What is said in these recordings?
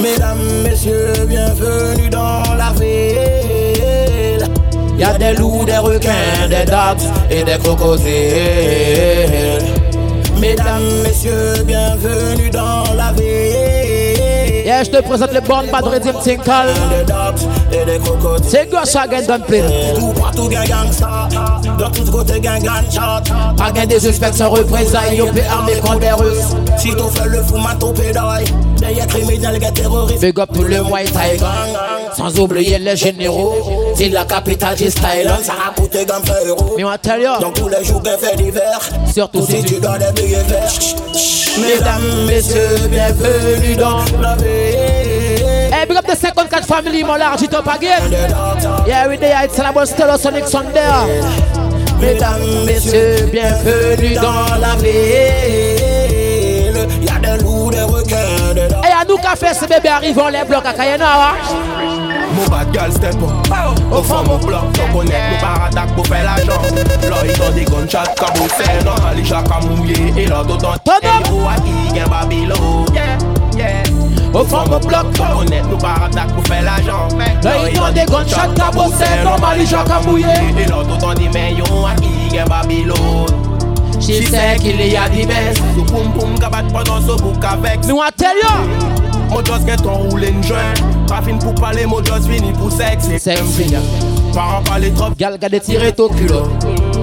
Mesdames, messieurs, bienvenue dans la ville. Y a des loups, des requins, des dax et des crocodiles. Mesdames, messieurs, bienvenue dans la ville. Je te présente le bon bad rhythm tinkle. C'est quoi ça, gagne d'un? Tout partout, gang gangsta. De tous côtés, gang gunshot. Pas gain des suspects sans représailles, on peut armer contre des Russes. Si tu fais le fou, man, ton pédale. Derrière criminel, gars terroriste. Big up tout le White Tiger. Sans oublier les généraux. C'est la capitale du style. Ça a coûté gamme euro. Mais on tell you, Dans tous les jours, gain fait d'hiver. surtout Si tu dois des billets verts. Mesdames, messieurs, bienvenue dans la ville. Hey, big up the 54 family, mon large, it up again. Yeah, we there, it's all about Stellar Sonic Sunday. Mesdames, messieurs, bienvenue dans la ville. Y'a des loups, des requins, des. Hey, à nous qu'a fait ce bébé arrive, on les bloque à Kayana. Mon bad girl step up. Au fond mon bloc, ton connect Nous baradak pour faire l'argent. Là ils ont des gunshots cabossés Non, les chats mouillé Et là d'autant Ton homme. Yo a baradak pour faire l'argent. Là, ils ont des gunshots cabossés, normal, les chats mouillé. Et là d'autant dit Mais yo a qui gagne Babylon She sait qu'il y a. So poum poum kabat pendant ce bouc avec Nous, on tell you. Mon just get ton roulé une joint Pas fin fini pour sexe Sexy. Parents parler trop Gal, gade tiré ton culot.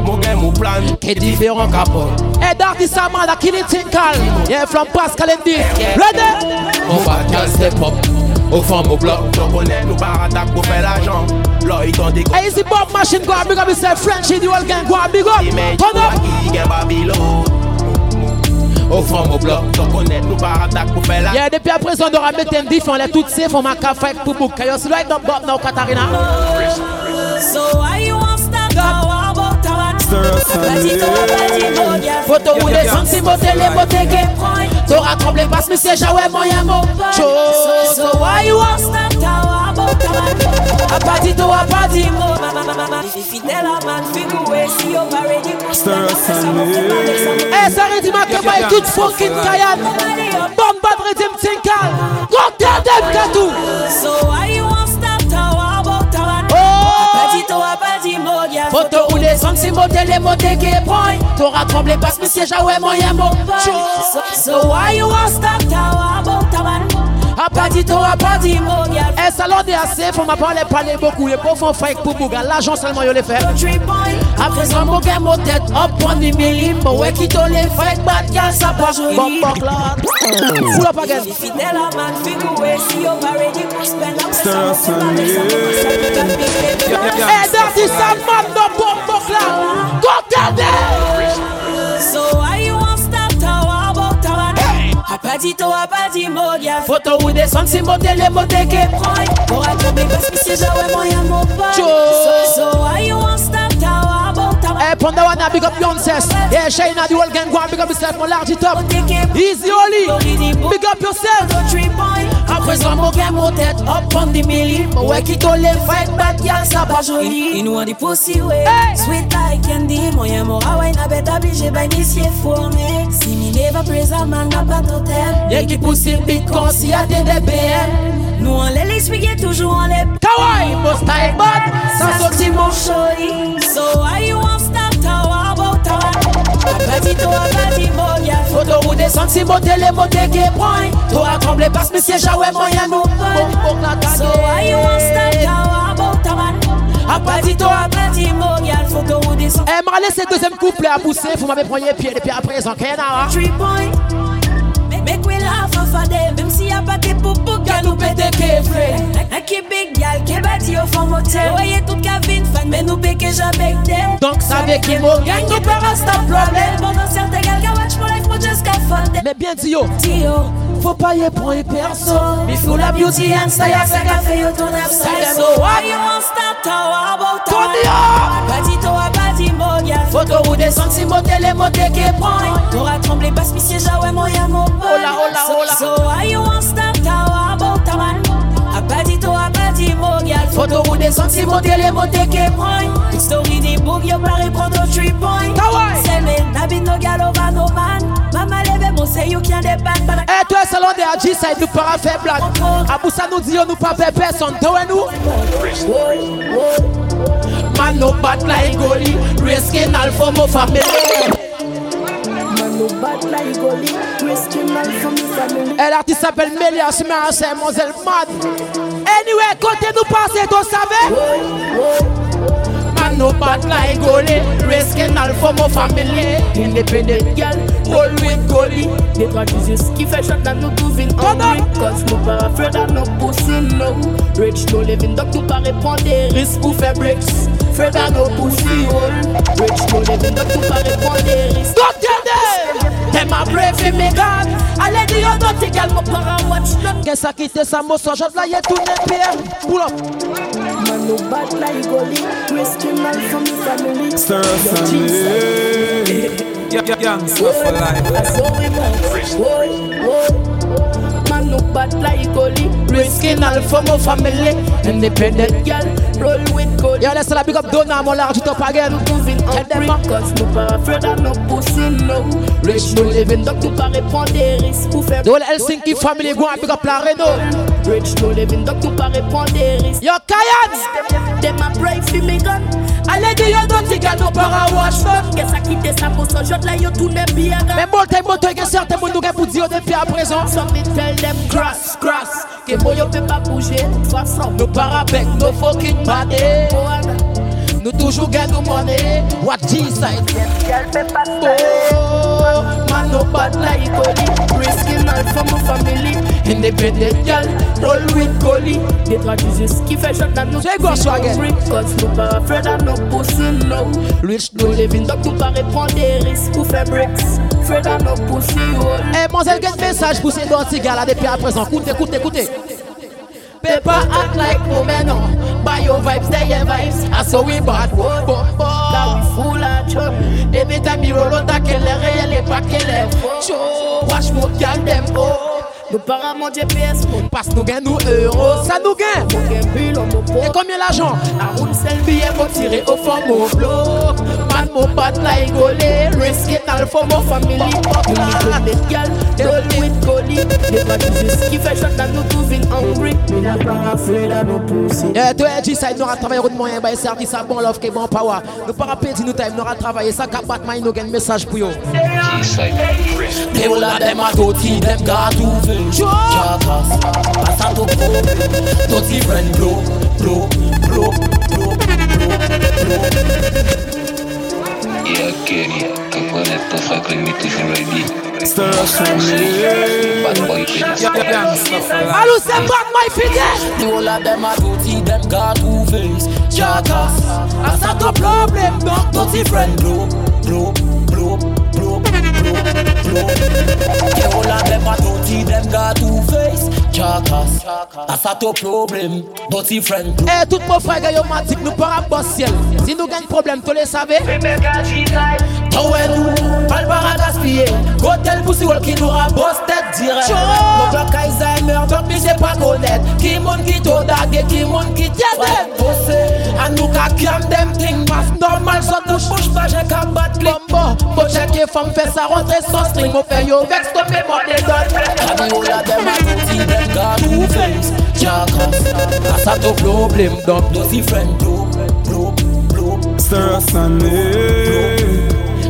Mon gain, mon plan Qui est différent capot. Hey, Darty Samanda, kill it tinkle. Yeah, from Pascal and D. Ready? On va gal step up Au fond mon bloc On connaît nous baratak is the Bob machine big up himself? French in the whole gang go and big up. Up. Babylon Au fond mon bloc On nous pour faire Yeah, depuis à présent, on aura mis un diff, on les toutes safe, on m'a café avec Poupou. Kayos, right up, Bob, now, Katarina. So why you want stop now? How about. Photo ou des sentiments, les beautés que T'auras tremblé parce que c'est Jaoué, moyen mot. So, Chose. so why you want stop now? How about? A pas dit tout, a man, figure, ready pour up, fucking bad tinkal. Go tell them, Katou. So why you want stop about? Oh. Ou les beautés que point. T'auras tremblé parce que c'est Jaoué, moyen mot. So, why you want stop about? party to a party, mon gars. Eh, Salon de assez, faut m'en parler, parler beaucoup. Et pour faire fake pour Bouga, l'argent seulement, yo les fait. Après ça, mon gars, mon tête, up on the millim. Bon, ouais, qui t'en les bad girl, ça pas jouer. Bon, bon, là. Full up again. Fidèle à man, figure, see your parade, you spend up the summer. primordial. Foto ou de son si mote le mote ke proy Mora ke be bas mi se jawe mwen yan mou pay So why you want stop our about our Hey eh, Ponda wana big up Yonses Yeah Shayna the whole gang go and big up yourself Mon large it up. Easy only, Big up yourself. A prezant mou gen mou tèt Up on the milli Mou wè ki to le fight Bad gal sa pa joli. Inou an di posi we Sweet like candy Mwen yan mou raway na bet abli Je bay misye fourne Si gave a praise man n'a pit bad, mon showy. So why you want stop tower about tower? Petit toi, petit mon y'a. Photo ou des sentiers, mon télé, mon dégué, point. Toi, comblé parce que c'est jaoué, nous. Eh, m'a laissé deuxième couplet à pousser. Vous m'avez pris pied depuis à présent. Que Three point Make we laugh of them Même si y'a pas de poupou Gal nous que vrai Un qui big gal Qui bâti au fond motel. Voyez toute cabine fan Mais nous péque jamais them Donc, ça veut qu'il m'a Gang qui perd un stop problème Pendant certains gal Qui watch my life Moi got fun Mais bien dit yo, Tio faut pas y prendre personne. Me feel la beauty and style Ça qu'a fait yo ton upside So why you want stop How about Tony, that Bâti bâti Photo ou des sentiments, les beautés que point. T'auras tremblé parce que c'est jamais moyen mon boy. Hola, hola, hola. So why you want stop how about that man? A pas dit toi, a pas dit mon gars. Photo ou des les que point. Story des bougs, yo pas reprendre au three point. Ah Kawaii. C'est men, n'habite nos gars, over no man. But Eh toi salon de Adji ça nous para faire blague Abou ça nous dit on nous pas faire personne Toi et nous. Man no bad like Goli. Risking for my family Man no bad like Goli Risking for my family. Et l'artiste s'appelle Melia Smith C'est Moselle Mad Anyway côté nous passer savez Man no bad like Goli Risking all for my family. Independent girl with Goli They try to just give a shot and no moving hungry Cause no pas afraid of no pussy no. Rich no living donc nous pas répondre. Des risques pour faire bricks. Afraid of no pussy hole Rich no living donc nous pas répondre. Des risques Don't tell them Them a brave for me God. Allez dis yo don't Girl mo para watch Qu'est-ce qui quitte ça mo so J'en là y'a tout les pierres Pull up no bad like Goli Risking all for my family Stir us Yo, and Jesus. Gangster for life. That's how we move. Whoa, whoa. Man no bad like Goli Risking all for my family Independent Girl roll with Goli Yo laisse la big up Donna mon large tout up again moving Tell hungry them up Cause no pas afraid of no pussy no Rich no living donc nous pas répondre des risques pour faire The whole Helsinki family go and pick up la Renault Rich no living donc nous pas répondre des risques Yo Kayans Them a brave for me gun. Allez dis yo don't think I no para watch none Qu'est-ce qui te ça pour ce jot là yo tourne bien Mais bon t'es bon t'es que certains moun nou gen pour dire depuis à présent. Some me tell them grass, grass. Que boy yo peut pas bouger de toute façon Nous para avec nos fucking body Nous toujours gain nous money What G-side Oh Man no bad like All for my family Independent girl. Roll with They try to just give a shot no Say go so again. Cause no pas afraid of no pussy no. Rich No living donc nous pas des risques pour faire of no pussy hole Eh, quel message pour ces gars là depuis à présent? Écoutez, écoutez, écoutez. Paper act like women, no Buy your vibes, they your vibes. I saw we bad, whoa, whoa, Là whoa we full of trouble. Every time you roll out, faux Watch mon gal them, oh Nous para mon GPS nous gain Mon game bulle on mon Et pot combien l'argent? A roule sel Billet pour tirer au fond mon flow man more bad like goalie Risk it all for more family. You need to make girl, roll with goalie Never do this, qui fait shot and nous hungry. Me n'a pas affaire à nos poussées Eh toi, G-Side, nous travaillé route moyen Bah service à bon love, qui bon power. Nous pas rappeler, dis nous time, nous travaillé Ça qu'à Batman, nous gagne message pour yo G-Side, have them a des matoti, des gars tout Chagas, passe à ton blow. Toti friend blow, blow, blow, blow, blow, blow Stir us and Bad boy bitch. Gangster for life. Allô, c'est pas my fidèle. The whole of them a dirty, them got two face Jackass, pass out to problem Donc dirty friend blow, blow, blow, blow, blow, blow The whole of them a dirty, them got two face boss Asa tou problem, doti fren E eh, tout mou frage yo matik nou para boss yel Si nou genk problem, to le save Towe nou, pal para gaspye Gotel pou si wol ki nou a boss tet dire Mou jok Alzheimer, jok mi se pa konet Ki moun ki to dage, ki moun ki tete An nou ka kiam dem ting mas normal Sot nou pouj pa jen ka bat klik Femme fait ça rentrer sans string. Mon fait yo, vex, des donnes. Kadi all of them a dirty, them got two face Jackass, asa to problem Donc friend two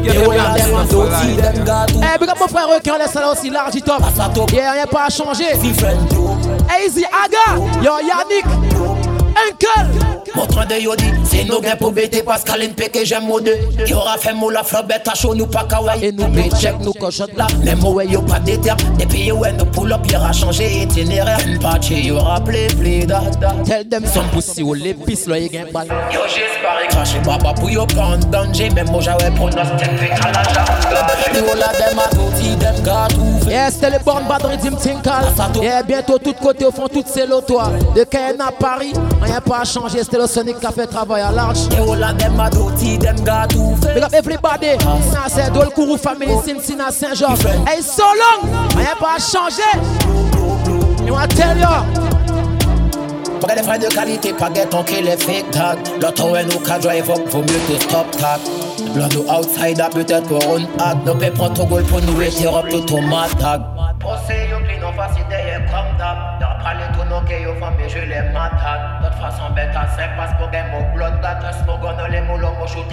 Eh, big up mon frère requin, laisse ça aussi large, top. Yeah, rien pas à changer. Easy Aga, yo Yannick, Uncle. Montre nous gain pour bêter Pascal NP que j'aime au deux Qui aura fait mou la flobette à chaud nous pas kawaii Et nous pay check, nous cochotte là. Même où yo pas d'éther Depuis où nous pull up y'aura changé itinéraire Une partie y'aura play play da da Tell them some pussy ou l'épice, là, y'a gain balle. Yo j'espère cracher baba pour yo pas en danger Même moi j'avais pronostic fait à la jarre Yo la dem a touti dem Yeah, c'était le born bad rhythm tinkle. Yeah, bientôt tout côté au fond, tout c'est toi. De Cayenne à Paris, rien pas à changer. C'était le Sonic qui a fait travail a large. Of them are dirty, them got two face. Big up everybody. I said, Dol Kourou family, Cincinnati, Saint George. Hey, so long. I ain't pas changé. You want to tell you. Pas des frais de qualité, pas des temps qui fake that. L'autre ouais nous qu'à drive up, vaut mieux que stop that. L'un nous outsider peut-être pour on hâte. Nos paix prend trop goal pour nous et tirer up le tomate tag. Comme d'hab. Y'a pas les tournois que yo font, mais je les m'attaque. De toute façon, bête à 5 passe pour game au blood, that just pour gun, les moulots, moi shoot